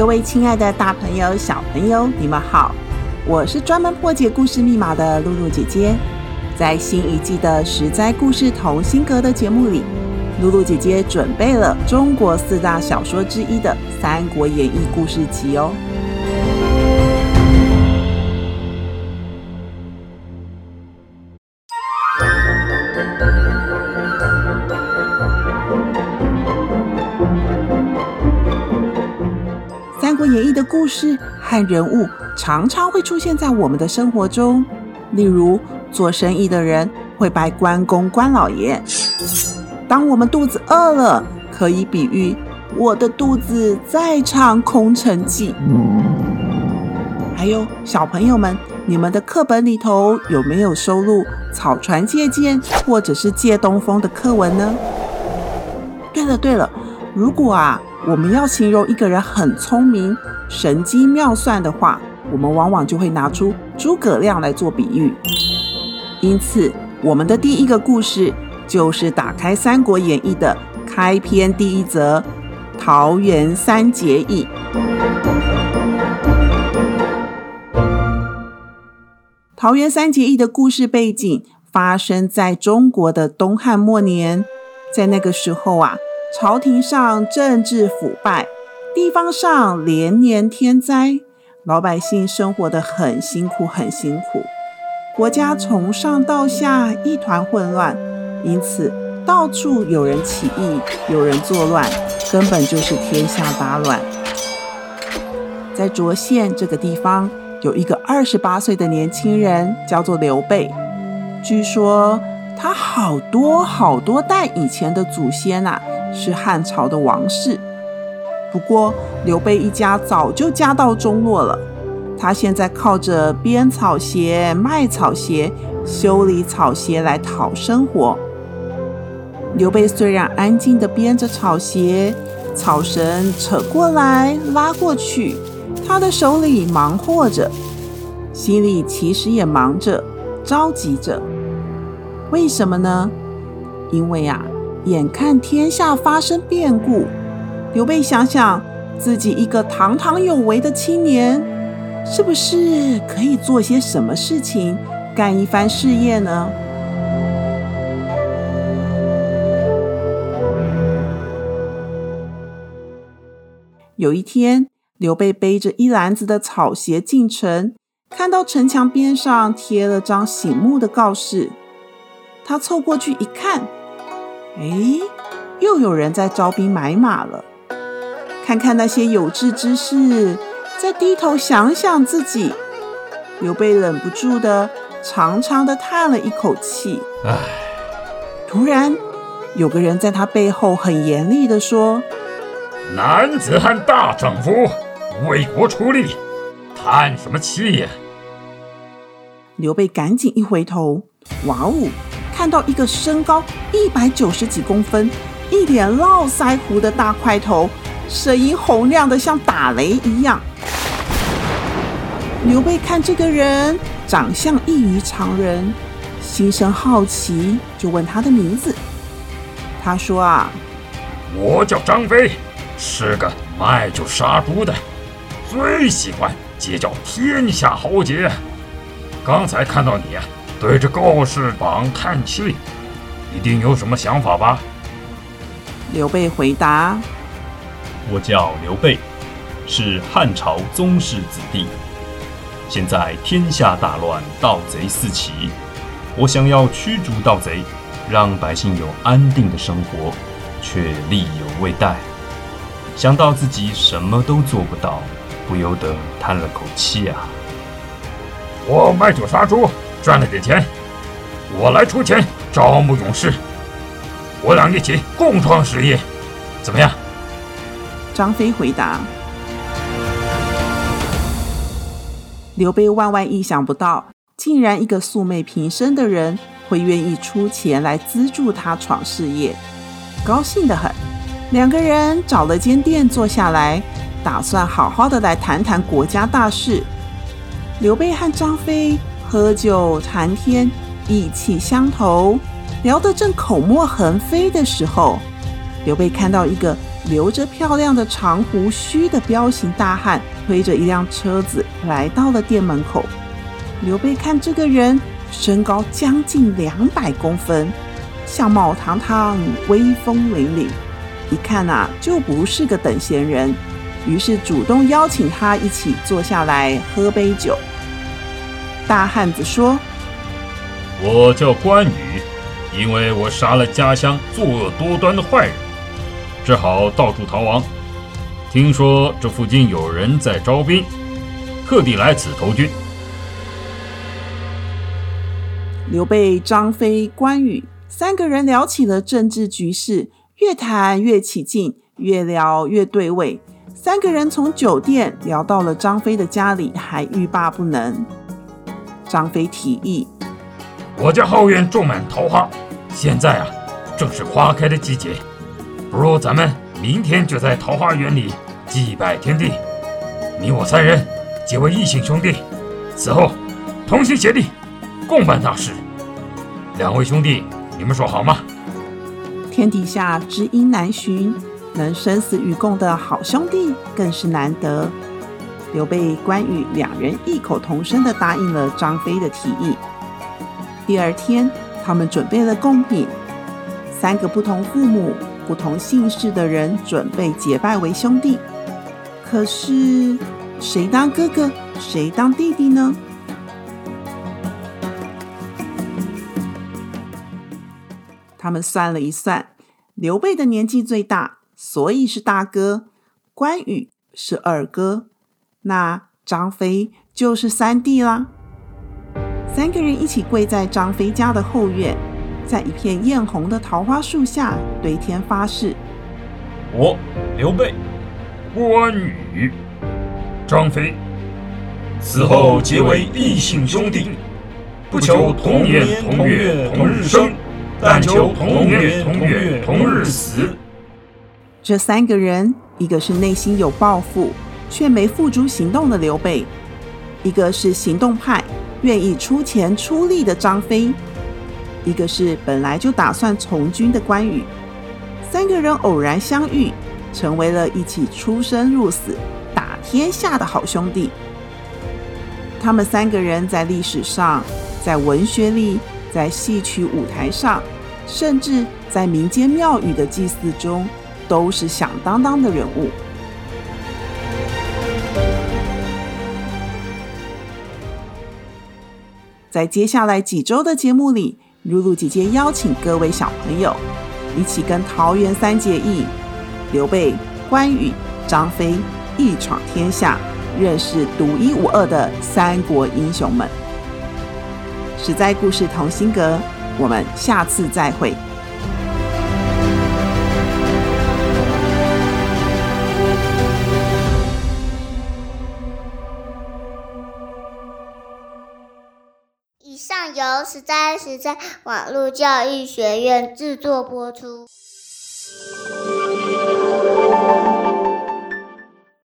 各位亲爱的大朋友、小朋友，你们好！我是专门破解故事密码的露露姐姐。在新一季的《十灾故事同心阁》的节目里，露露姐姐准备了中国四大小说之一的《三国演义》故事集哦。故事和人物常常会出现在我们的生活中，例如做生意的人会拜关公关老爷；当我们肚子饿了，可以比喻我的肚子在唱空城计。还有小朋友们，你们的课本里头有没有收录草船借箭或者是借东风的课文呢？对了对了，如果啊。我们要形容一个人很聪明、神机妙算的话，我们往往就会拿出诸葛亮来做比喻。因此，我们的第一个故事就是打开《三国演义》的开篇第一则《桃园三结义》。桃园三结义的故事背景发生在中国的东汉末年，在那个时候啊。朝廷上政治腐败，地方上连年天灾，老百姓生活得很辛苦，很辛苦。国家从上到下一团混乱，因此到处有人起义，有人作乱，根本就是天下大乱。在涿县这个地方，有一个二十八岁的年轻人，叫做刘备。据说他好多好多代以前的祖先啊。是汉朝的王室，不过刘备一家早就家道中落了。他现在靠着编草鞋、卖草鞋、修理草鞋来讨生活。刘备虽然安静地编着草鞋，草绳扯过来拉过去，他的手里忙活着，心里其实也忙着，着急着。为什么呢？因为呀、啊。眼看天下发生变故，刘备想想自己一个堂堂有为的青年，是不是可以做些什么事情，干一番事业呢？有一天，刘备背着一篮子的草鞋进城，看到城墙边上贴了张醒目的告示，他凑过去一看。哎，又有人在招兵买马了。看看那些有志之士，再低头想想自己，刘备忍不住的长长的叹了一口气。唉，突然有个人在他背后很严厉的说：“男子汉大丈夫，为国出力，叹什么气呀？”刘备赶紧一回头，哇哦！看到一个身高一百九十几公分、一脸络腮胡的大块头，声音洪亮的像打雷一样。刘备看这个人长相异于常人，心生好奇，就问他的名字。他说：“啊，我叫张飞，是个卖酒杀猪的，最喜欢结交天下豪杰。刚才看到你啊。”对着告示榜叹气，一定有什么想法吧？刘备回答：“我叫刘备，是汉朝宗室子弟。现在天下大乱，盗贼四起，我想要驱逐盗贼，让百姓有安定的生活，却力有未逮。想到自己什么都做不到，不由得叹了口气啊！我卖酒杀猪。”赚了点钱，我来出钱招募勇士。我俩一起共创事业，怎么样？张飞回答。刘备万万意想不到，竟然一个素昧平生的人会愿意出钱来资助他闯事业，高兴得很。两个人找了间店坐下来，打算好好的来谈谈国家大事。刘备和张飞喝酒谈天，意气相投，聊得正口沫横飞的时候，刘备看到一个留着漂亮的长胡须的彪形大汉推着一辆车子来到了店门口。刘备看这个人身高将近两百公分，相貌堂堂，威风凛凛。一看呐、就不是个等闲人，于是主动邀请他一起坐下来喝杯酒。大汉子说：“我叫关羽，因为我杀了家乡作恶多端的坏人，只好到处逃亡。听说这附近有人在招兵，特地来此投军。”刘备、张飞、关羽三个人聊起了政治局势。越谈越起劲，越聊越对味。三个人从酒店聊到了张飞的家里，还欲罢不能。张飞提议：“我家后院种满桃花，现在啊，正是花开的季节。不如咱们明天就在桃花源里祭拜天地，你我三人结为异姓兄弟，此后同心协力，共办大事。两位兄弟，你们说好吗？”天底下知音难寻，能生死与共的好兄弟更是难得。刘备、关羽两人异口同声地答应了张飞的提议。第二天，他们准备了贡品，三个不同父母、不同姓氏的人准备结拜为兄弟。可是，谁当哥哥，谁当弟弟呢？他们算了一算，刘备的年纪最大，所以是大哥；关羽是二哥，那张飞就是三弟啦。三个人一起跪在张飞家的后院，在一片艳红的桃花树下对天发誓：我刘备、关羽、张飞，死后结为异姓兄弟，不求同年同月同日生。但求同年同月同日死。这三个人，一个是内心有抱负却没付诸行动的刘备，一个是行动派，愿意出钱出力的张飞，一个是本来就打算从军的关羽。三个人偶然相遇，成为了一起出生入死、打天下的好兄弟。他们三个人在历史上，在文学里。在戏曲舞台上，甚至在民间庙宇的祭祀中，都是响当当的人物。在接下来几周的节目里，露露姐姐邀请各位小朋友一起跟桃园三结义、刘备、关羽、张飞一闯天下，认识独一无二的三国英雄们。实在故事同心阁，我们下次再会。由实在实在网络教育学院制作播出。